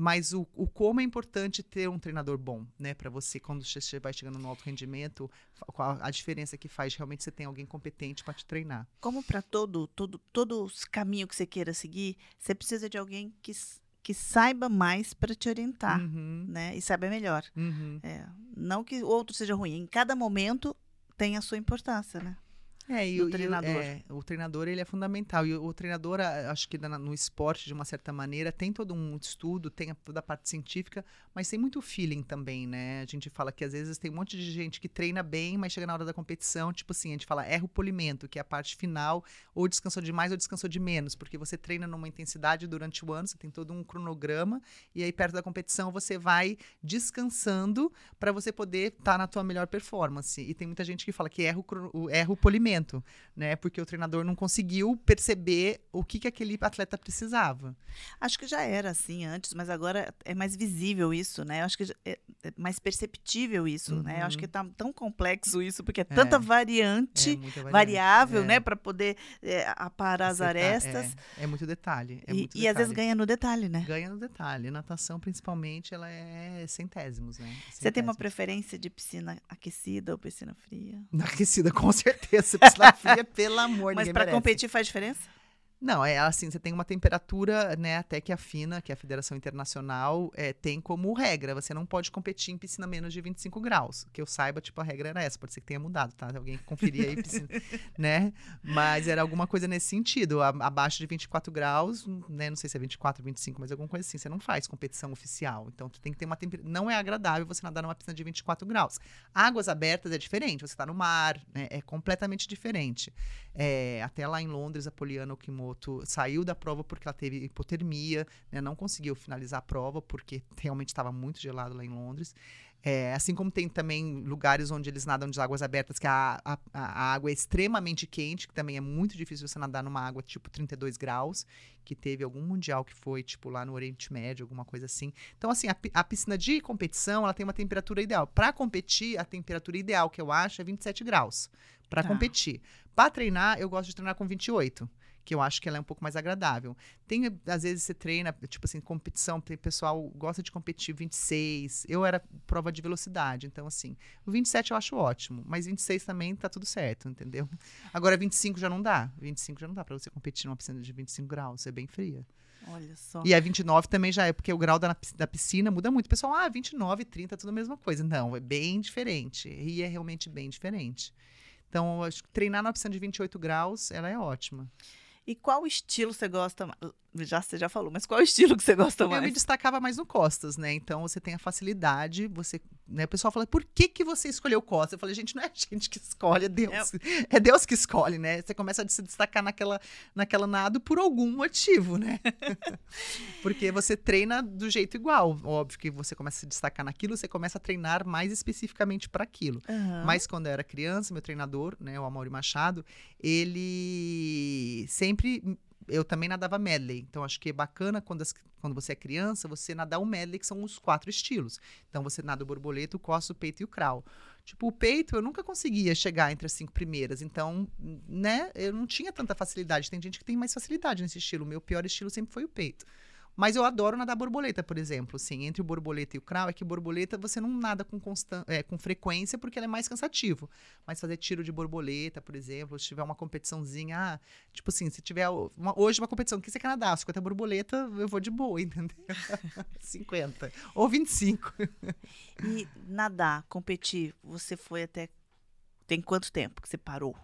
mas o, o como é importante ter um treinador bom, né, para você quando você vai chegando no alto rendimento, a, a diferença que faz realmente você tem alguém competente para te treinar. Como para todo, todo, todos os caminhos que você queira seguir, você precisa de alguém que, que saiba mais para te orientar, Uhum, né? E saiba melhor. uhum. É, não que o outro seja ruim. Em cada momento tem a sua importância, né? É, e, do o- e treinador. é, o treinador ele é fundamental. E o, o treinador, acho que no esporte, de uma certa maneira, tem todo um estudo, tem toda a parte científica, mas tem muito feeling também, né? A gente fala que às vezes tem um monte de gente que treina bem, mas chega na hora da competição, tipo assim, a gente fala erra o polimento, que é a parte final, ou descansou demais ou descansou de menos, porque você treina numa intensidade durante o ano, você tem todo um cronograma, e aí perto da competição você vai descansando para você poder estar na tua melhor performance. E tem muita gente que fala que erra o- erra o polimento, né? Porque o treinador não conseguiu perceber o que, que aquele atleta precisava. Acho que já era assim antes, mas agora é mais visível isso, né? Acho que é, é mais perceptível isso, né? Eu acho Uhum. que tá tão complexo isso, porque é tanta É. variante, É variante. variável, É. né? Para poder é, aparar as arestas. É, muito detalhe. E muito e às vezes ganha no detalhe, né? Ganha no detalhe. Natação, principalmente, ela é centésimos, né? Você tem uma Centésimos. preferência de piscina aquecida ou piscina fria? Aquecida, com certeza. Pelo amor, Mas ninguém para competir faz diferença? Não, é assim, você tem uma temperatura, né, até que a FINA, que é a Federação Internacional, é, tem como regra, você não pode competir em piscina menos de 25 graus. Que eu saiba, tipo, a regra era essa, pode ser que tenha mudado, tá? Alguém conferia aí, piscina, né? Mas era alguma coisa nesse sentido, a- abaixo de 24 graus, né, não sei se é 24, 25, mas alguma coisa assim, você não faz competição oficial. Então, tu tem que ter uma temperatura, não é agradável você nadar numa piscina de 24 graus. Águas abertas é diferente, você tá no mar, né, é completamente diferente. É, até lá em Londres, a Poliana Okimoto saiu da prova porque ela teve hipotermia, né, não conseguiu finalizar a prova porque realmente estava muito gelado lá em Londres. É, assim como tem também lugares onde eles nadam de águas abertas, que a, a, a água é extremamente quente, que também é muito difícil você nadar numa água tipo 32 graus, que teve algum mundial que foi, tipo, lá no Oriente Médio, alguma coisa assim. Então, assim, a, a piscina de competição, ela tem uma temperatura ideal. Para competir, a temperatura ideal que eu acho é 27 graus. Para Tá. competir. Para treinar, eu gosto de treinar com 28, que eu acho que ela é um pouco mais agradável. Tem, às vezes, você treina, tipo assim, competição, tem pessoal gosta de competir 26. Eu era prova de velocidade, então, assim, o 27 eu acho ótimo, mas 26 também tá tudo certo, entendeu? Agora, 25 já não dá. 25 já não dá para você competir numa piscina de 25 graus, é bem fria. Olha só. E a 29 também já é, porque o grau da, da piscina muda muito. O pessoal, ah, 29, 30, tudo a mesma coisa. Não, é bem diferente. E é realmente bem diferente. Então, acho que treinar na piscina de 28 graus, ela é ótima. E qual estilo você gosta? Já, você já falou, mas qual estilo que você gosta Eu me mais? destacava mais no costas, né? Então, você tem a facilidade, você né, o pessoal fala, por que, que você escolheu Costa? Eu falei, gente, não é a gente que escolhe, é Deus. É, é Deus que escolhe, né? Você começa a se destacar naquela, naquela nado por algum motivo, né? Porque você treina do jeito igual. Óbvio que você começa a se destacar naquilo, você começa a treinar mais especificamente para aquilo. Uhum. Mas quando eu era criança, meu treinador, né, o Amaury Machado, ele sempre eu também nadava medley. Então, acho que é bacana quando, as, quando você é criança, você nadar o medley, que são os quatro estilos. Então, você nada o borboleta, o costa, o peito e o crawl. Tipo, o peito, eu nunca conseguia chegar entre as cinco primeiras. Então, né, eu não tinha tanta facilidade. Tem gente que tem mais facilidade nesse estilo. O meu pior estilo sempre foi o peito. Mas eu adoro nadar borboleta, por exemplo. Assim, entre o borboleta e o crawl, é que borboleta você não nada com, constan é, com frequência porque ela é mais cansativo. Mas fazer tiro de borboleta, por exemplo, se tiver uma competiçãozinha, ah, tipo assim, se tiver uma, hoje uma competição, que você quer nadar? 50 borboleta, eu vou de boa, entendeu? 50. Ou 25. e nadar, competir, você foi até. Tem quanto tempo que você parou?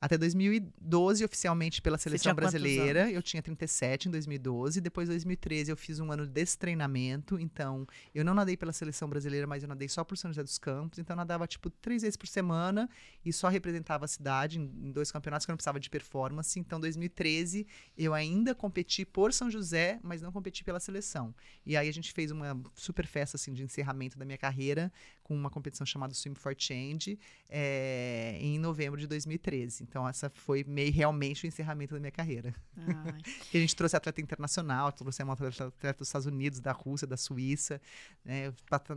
Até 2012, oficialmente pela seleção brasileira. Eu tinha 37 em 2012. Depois, em 2013, eu fiz um ano desse treinamento. Então, eu não nadei pela seleção brasileira, mas eu nadei só por São José dos Campos. Então, eu nadava, tipo, três vezes por semana e só representava a cidade em, em dois campeonatos que eu não precisava de performance. Então, 2013, eu ainda competi por São José, mas não competi pela seleção. E aí, a gente fez uma super festa, assim, de encerramento da minha carreira com uma competição chamada Swim for Change é, em novembro de 2013. Então, essa foi meio realmente o encerramento da minha carreira. a gente trouxe atleta internacional, trouxemos atleta, atleta dos Estados Unidos, da Rússia, da Suíça, né,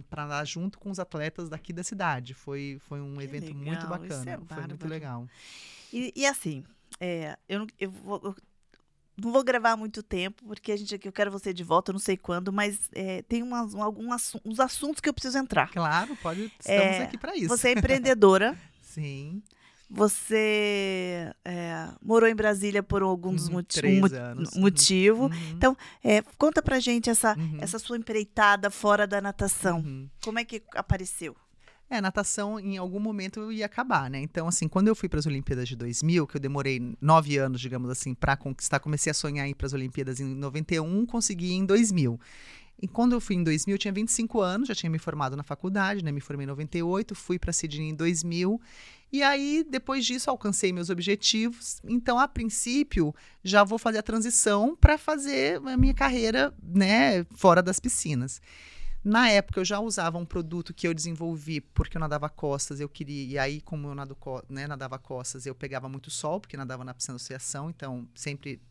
para andar junto com os atletas daqui da cidade. Foi, foi um que evento legal, muito bacana. É foi muito legal. E, e assim, é, eu, eu, vou, eu não vou gravar muito tempo, porque a gente aqui, eu quero você de volta, eu não sei quando, mas é, tem umas, alguns uns assuntos que eu preciso entrar. Claro, pode. Estamos é, aqui para isso. Você é empreendedora. Sim. Você é, morou em Brasília por alguns uhum, moti um motivo. Uhum. Então, é, conta pra gente essa, uhum. essa sua empreitada fora da natação. Uhum. Como é que apareceu? É, natação em algum momento ia acabar, né? Então, assim, quando eu fui para as Olimpíadas de 2000, que eu demorei nove anos, digamos assim, para conquistar, comecei a sonhar ir para as Olimpíadas em 91, consegui em 2000. E quando eu fui em 2000, eu tinha 25 anos, já tinha me formado na faculdade, né? Me formei em 98, fui para Sydney em 2000. E aí, depois disso, alcancei meus objetivos. Então, a princípio, já vou fazer a transição para fazer a minha carreira, né, fora das piscinas. Na época eu já usava um produto que eu desenvolvi porque eu nadava costas, eu queria, e aí como eu né, nadava costas, eu pegava muito sol, porque nadava na piscina de associação, então sempre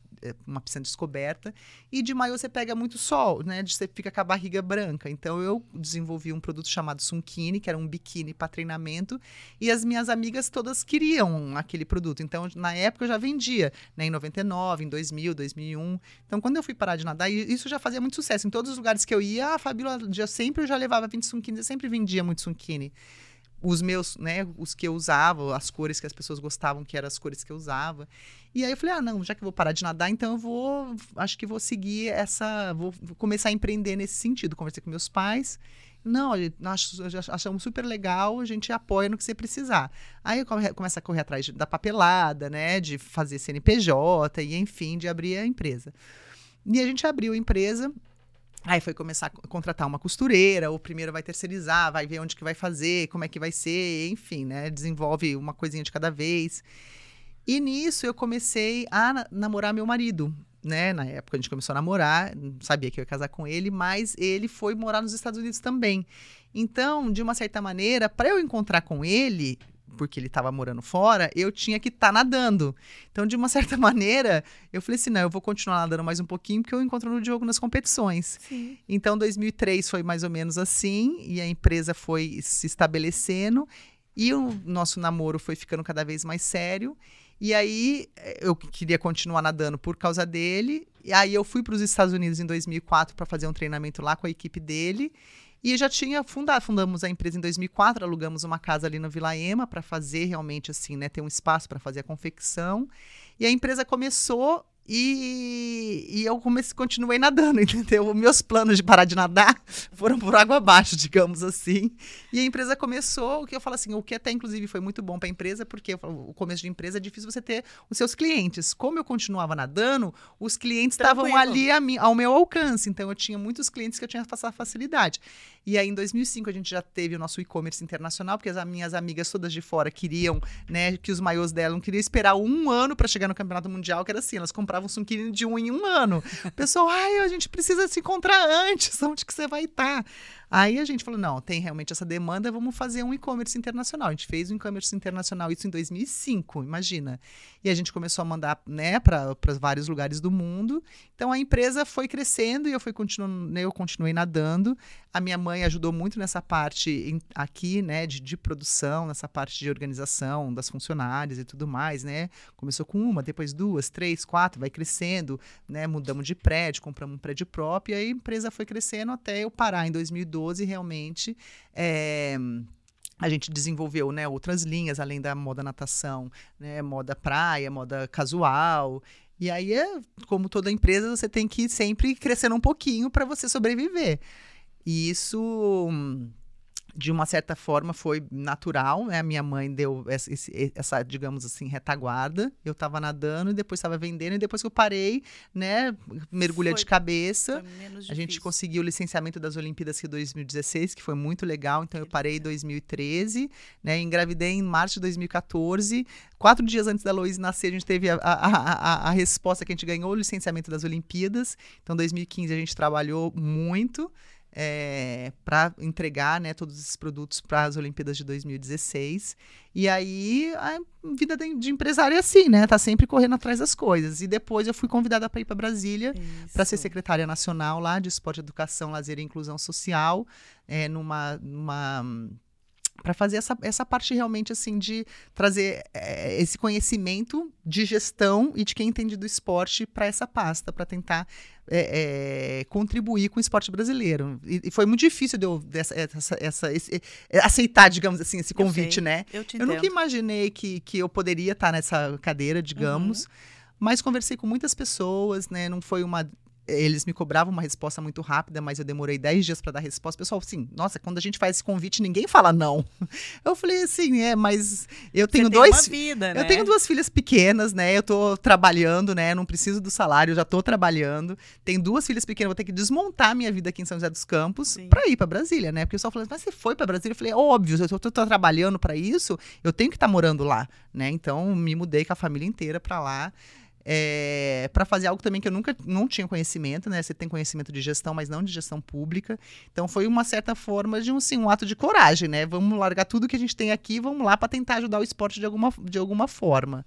uma piscina descoberta. E de maiô você pega muito sol, né? Você fica com a barriga branca. Então eu desenvolvi um produto chamado Sunkini, que era um biquíni para treinamento. E as minhas amigas todas queriam aquele produto. Então na época eu já vendia, né? Em 99, em 2000, 2001. Então quando eu fui parar de nadar, isso já fazia muito sucesso. Em todos os lugares que eu ia, a Fabíola sempre eu já levava 20 Sunkini, eu sempre vendia muito Sunkini os meus, né, os que eu usava, as cores que as pessoas gostavam, que eram as cores que eu usava. E aí eu falei, ah, não, já que eu vou parar de nadar, então eu vou, acho que vou seguir essa, vou, vou começar a empreender nesse sentido. Conversei com meus pais, não, nós achamos super legal, a gente apoia no que você precisar. Aí começa a correr atrás da papelada, né, de fazer CNPJ e enfim, de abrir a empresa. E a gente abriu a empresa, Aí foi começar a contratar uma costureira, o primeiro vai terceirizar, vai ver onde que vai fazer, como é que vai ser, enfim, né? Desenvolve uma coisinha de cada vez. E nisso eu comecei a namorar meu marido, né? Na época a gente começou a namorar, sabia que eu ia casar com ele, mas ele foi morar nos Estados Unidos também. Então, de uma certa maneira, para eu encontrar com ele, porque ele estava morando fora, eu tinha que estar tá nadando. Então, de uma certa maneira, eu falei assim: não, eu vou continuar nadando mais um pouquinho, porque eu encontro no Diogo nas competições. Sim. Então, 2003 foi mais ou menos assim, e a empresa foi se estabelecendo, e o nosso namoro foi ficando cada vez mais sério. E aí eh, eu queria continuar nadando por causa dele. E aí eu fui para os Estados Unidos em 2004 para fazer um treinamento lá com a equipe dele. E já tinha fundado, fundamos a empresa em 2004, alugamos uma casa ali no Vila Ema para fazer realmente assim, né, ter um espaço para fazer a confecção. E a empresa começou E, e eu comecei, continuei nadando, entendeu? Meus planos de parar de nadar foram por água abaixo, digamos assim. E a empresa começou, o que eu falo assim, o que até inclusive foi muito bom para a empresa, porque o começo de empresa é difícil você ter os seus clientes. Como eu continuava nadando, os clientes estavam ali a mim, ao meu alcance, então eu tinha muitos clientes que eu tinha essa facilidade. E aí, em 2005, a gente já teve o nosso e-commerce internacional, porque as minhas amigas todas de fora queriam, né, que os maiôs dela não queriam esperar um ano para chegar no campeonato mundial, que era assim, elas compravam um de um em um ano. O pessoal, ai, a gente precisa se encontrar antes, onde que você vai estar? Tá? Aí a gente falou, não, tem realmente essa demanda, vamos fazer um e-commerce internacional. A gente fez um e-commerce internacional, isso em 2005, imagina. E a gente começou a mandar né, para vários lugares do mundo. Então a empresa foi crescendo e eu, fui continuando, né, eu continuei nadando. A minha mãe ajudou muito nessa parte em, aqui, né, de, de, produção, nessa parte de organização das funcionárias e tudo mais, né? Começou com uma, depois duas, três, quatro, vai crescendo, né? Mudamos de prédio, compramos um prédio próprio e a empresa foi crescendo até eu parar em 2012 2012, realmente, é, a gente desenvolveu né, outras linhas, além da moda natação, né, moda praia, moda casual. E aí, é, como toda empresa, você tem que sempre crescendo um pouquinho para você sobreviver. E isso de uma certa forma foi natural, né? A minha mãe deu essa, essa digamos assim, retaguarda. Eu estava nadando e depois estava vendendo e depois que eu parei, né, mergulha foi, de cabeça. a gente conseguiu o licenciamento das Olimpíadas de 2016, que foi muito legal. Então eu parei em 2013, né? Engravidei em março de 2014. Quatro dias antes da Loise nascer, a gente teve a, a, a, a resposta que a gente ganhou o licenciamento das Olimpíadas. Então, 2015 a gente trabalhou muito é, para entregar né, todos esses produtos para as Olimpíadas de 2016. E aí a vida de, de empresário é assim, né? Tá sempre correndo atrás das coisas. E depois eu fui convidada para ir para Brasília para ser secretária nacional lá de Esporte, Educação, Lazer e Inclusão Social, é, numa, numa para fazer essa, essa parte realmente assim de trazer é, esse conhecimento de gestão e de quem entende do esporte para essa pasta, para tentar é, é, contribuir com o esporte brasileiro. E, e foi muito difícil de eu essa, essa, essa esse, aceitar, digamos assim, esse convite, né? Eu, eu nunca imaginei que, que eu poderia estar nessa cadeira, digamos. Uhum. Mas conversei com muitas pessoas, né? Não foi uma eles me cobravam uma resposta muito rápida, mas eu demorei 10 dias para dar resposta. Pessoal, assim, nossa, quando a gente faz esse convite, ninguém fala não. Eu falei assim, é, mas eu tenho Você dois. Vida, né? Eu tenho duas filhas pequenas, né? Eu tô trabalhando, né? Não preciso do salário, eu já tô trabalhando. Tenho duas filhas pequenas, vou ter que desmontar minha vida aqui em São José dos Campos para ir para Brasília, né? Porque o pessoal falou, mas você foi para Brasília? Eu falei, óbvio, eu tô, tô, tô trabalhando para isso, eu tenho que estar tá morando lá, né? Então, me mudei com a família inteira para lá é, para fazer algo também que eu nunca não tinha conhecimento, né? Você tem conhecimento de gestão, mas não de gestão pública. Então foi uma certa forma de um, assim, um ato de coragem, né? Vamos largar tudo que a gente tem aqui, vamos lá para tentar ajudar o esporte de alguma, de alguma forma.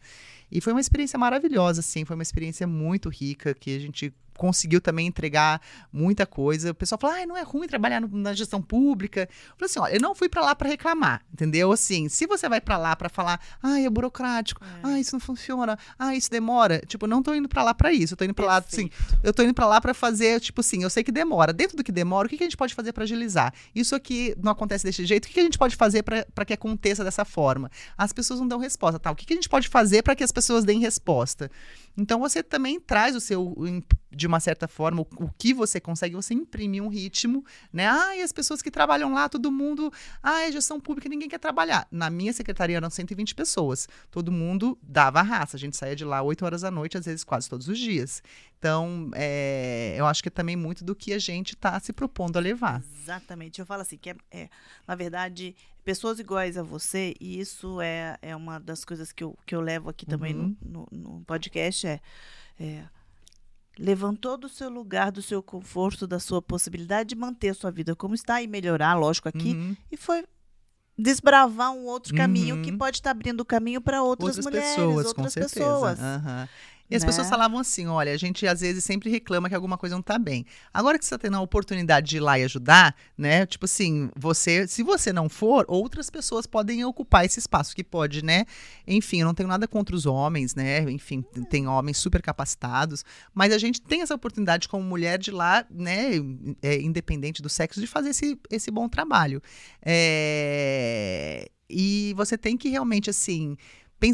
E foi uma experiência maravilhosa, assim, foi uma experiência muito rica que a gente conseguiu também entregar muita coisa. O pessoal fala, ah, não é ruim trabalhar no, na gestão pública. Eu falei assim, olha, eu não fui para lá para reclamar, entendeu? Assim, se você vai para lá para falar, ah, é burocrático, é. ah, isso não funciona, ah, isso demora, tipo, não tô indo para lá para isso, eu tô indo para lá, assim, eu tô indo para lá para fazer, tipo assim, eu sei que demora. Dentro do que demora, o que, que a gente pode fazer para agilizar? Isso aqui não acontece desse jeito, o que, que a gente pode fazer para que aconteça dessa forma? As pessoas não dão resposta, tá? O que, que a gente pode fazer para que as pessoas deem resposta? Então você também traz o seu, de uma certa forma, o, o, que você consegue, você imprime um ritmo, né? Ah, e as pessoas que trabalham lá, todo mundo, ah, é gestão pública, ninguém quer trabalhar. Na minha secretaria eram 120 pessoas. Todo mundo dava raça. A gente saía de lá 8 horas da noite, às vezes quase todos os dias. Então, é, eu acho que é também muito do que a gente está se propondo a levar. Exatamente. Eu falo assim, que é, é, na verdade, pessoas iguais a você, e isso é, é uma das coisas que eu, que eu levo aqui também uhum. no, no, no, podcast, é, é levantou do seu lugar, do seu conforto, da sua possibilidade de manter a sua vida como está e melhorar, lógico, aqui, uhum. e foi desbravar um outro caminho que uhum. pode estar abrindo o caminho para outras, outras, mulheres, pessoas, outras pessoas. Uhum. E as né? pessoas falavam assim: olha, a gente às vezes sempre reclama que alguma coisa não tá bem. Agora que você está tendo a oportunidade de ir lá e ajudar, né? Tipo assim, você, se você não for, outras pessoas podem ocupar esse espaço que pode, né? Enfim, eu não tenho nada contra os homens, né? Enfim, tem homens super capacitados, mas a gente tem essa oportunidade como mulher de lá, né? É, independente do sexo, de fazer esse, esse bom trabalho. É, e você tem que realmente, assim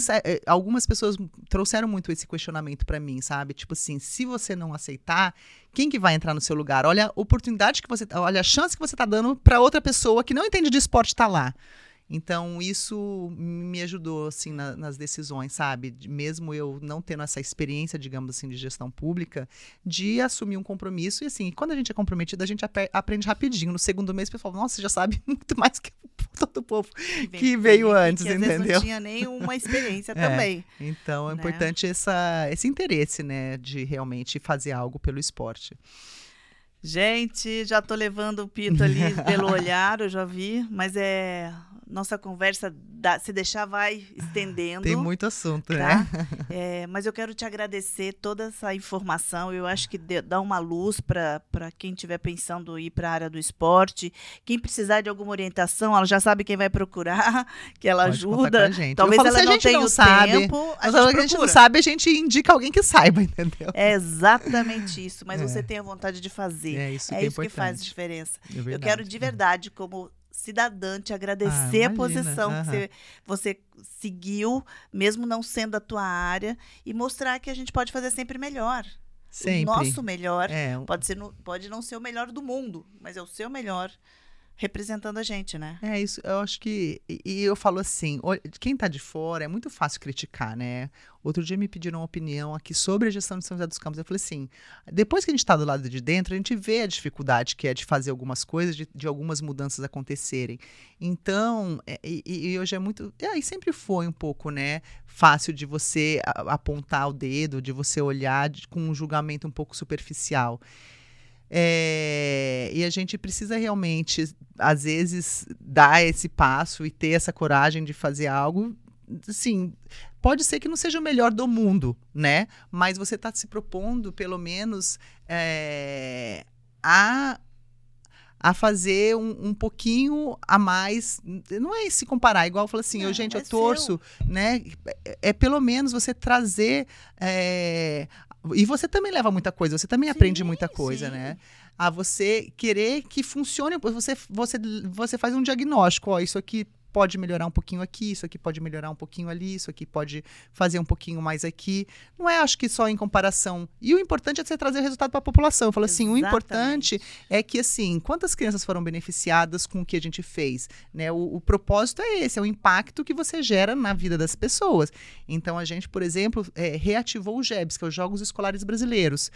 é, algumas pessoas trouxeram muito esse questionamento para mim, sabe? Tipo assim, se você não aceitar, quem que vai entrar no seu lugar? Olha a oportunidade que você, olha a chance que você tá dando para outra pessoa que não entende de esporte estar tá lá. Então, isso me ajudou, assim, na, nas decisões, sabe? Mesmo eu não tendo essa experiência, digamos assim, de gestão pública, de assumir um compromisso. E, assim, quando a gente é comprometido, a gente aprende rapidinho. No segundo mês, o pessoal fala, nossa, você já sabe muito mais que todo o povo que, veio antes, que, entendeu? Vezes não tinha nenhuma experiência é, também. Então, é né? importante essa, esse interesse, né? De realmente fazer algo pelo esporte. Gente, já tô levando o pito ali pelo olhar, eu já vi, mas é nossa conversa, dá, se deixar, vai estendendo. Tem muito assunto, tá? né? É, mas eu quero te agradecer toda essa informação. Eu acho que dá uma luz para quem estiver pensando em ir para a área do esporte. Quem precisar de alguma orientação, ela já sabe quem vai procurar, que ela Pode ajuda. Gente. Talvez ela não tenha não o sabe, tempo. A gente, a gente não sabe, a gente indica alguém que saiba, entendeu? É exatamente isso. Mas é. você tem a vontade de fazer. É isso que, é é isso que faz diferença. É eu quero de verdade, como cidadã te agradecer ah, a posição uhum. que você, você seguiu, mesmo não sendo a tua área, e mostrar que a gente pode fazer sempre melhor. Sempre. O nosso melhor é. pode, ser no, pode não ser o melhor do mundo, mas é o seu melhor representando a gente, né? É isso, eu acho que. E eu falo assim: quem tá de fora é muito fácil criticar, né? Outro dia me pediram uma opinião aqui sobre a gestão de São José dos Campos. Eu falei assim: depois que a gente está do lado de dentro, a gente vê a dificuldade que é de fazer algumas coisas, de, de algumas mudanças acontecerem. Então, é, e, e, hoje é muito. É, e sempre foi um pouco, né? Fácil de você apontar o dedo, de você olhar de, com um julgamento um pouco superficial. É, e a gente precisa realmente, às vezes, dar esse passo e ter essa coragem de fazer algo. Assim, pode ser que não seja o melhor do mundo, né? Mas você está se propondo, pelo menos, é, a a fazer um, um, pouquinho a mais. Não é se comparar, igual eu falo assim, eu, gente, é eu torço, né? É, é, pelo menos você trazer é, e você também leva muita coisa, você também sim, aprende muita coisa, sim. né? A você querer que funcione, você, você, você faz um diagnóstico, ó, isso aqui pode melhorar um pouquinho aqui, isso aqui pode melhorar um pouquinho ali, isso aqui pode fazer um pouquinho mais aqui. Não é, acho que só em comparação. E o importante é você trazer resultado para a população. Eu falo assim, Exatamente. o importante é que, assim, quantas crianças foram beneficiadas com o que a gente fez? Né? O, o propósito é esse, é o impacto que você gera na vida das pessoas. Então, a gente, por exemplo, é, reativou o GEBS, que é os Jogos Escolares Brasileiros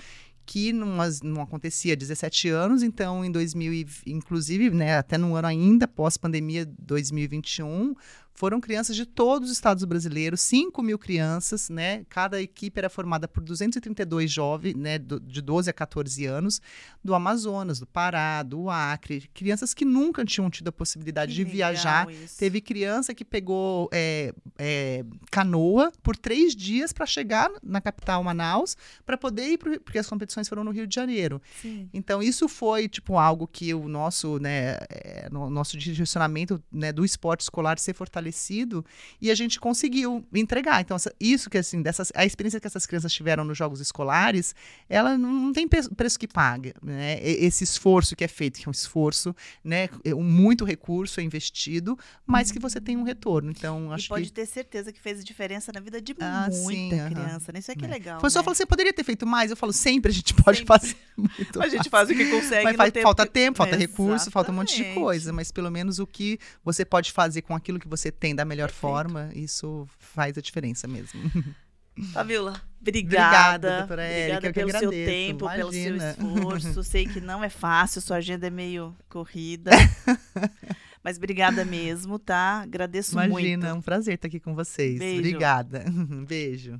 que não, não acontecia há 17 anos, então em 2000, inclusive, né, até no ano ainda pós-pandemia 2021, foram crianças de todos os estados brasileiros, 5 mil crianças, né? Cada equipe era formada por 232 jovens, né? Do, de 12 a 14 anos, do Amazonas, do Pará, do Acre. Crianças que nunca tinham tido a possibilidade que de viajar. Isso. Teve criança que pegou é, é, canoa por três dias para chegar na capital Manaus, para poder ir, pro, porque as competições foram no Rio de Janeiro. Sim. Então, isso foi, tipo, algo que o nosso, né? É, no, nosso direcionamento né, do esporte escolar ser fortalecido fortalecido e a gente conseguiu entregar. Então, isso que assim, dessas, a experiência que essas crianças tiveram nos jogos escolares, ela não tem preço que pague, né? Esse esforço que é feito, que é um esforço, né? É muito recurso é investido, mas que você tem um retorno. Então, acho e pode que... ter certeza que fez diferença na vida de ah, muita sim, criança. Né? Isso é que é, é. legal. Foi né? só falar, você poderia ter feito mais? Eu falo, sempre a gente pode sempre. fazer muito. a gente faz o que consegue. Mas faz, tempo falta tempo, falta recurso, falta um monte de coisa. Mas pelo menos o que você pode fazer com aquilo que você tem da melhor Perfeito. forma, isso faz a diferença mesmo. Fabiola, obrigada. Obrigada, doutora Érica, obrigada pelo agradeço, seu tempo, imagina. pelo seu esforço. Sei que não é fácil, sua agenda é meio corrida. Mas obrigada mesmo, tá? Agradeço Imagina, muito. Imagina, é um prazer estar aqui com vocês. Beijo. Obrigada. Beijo.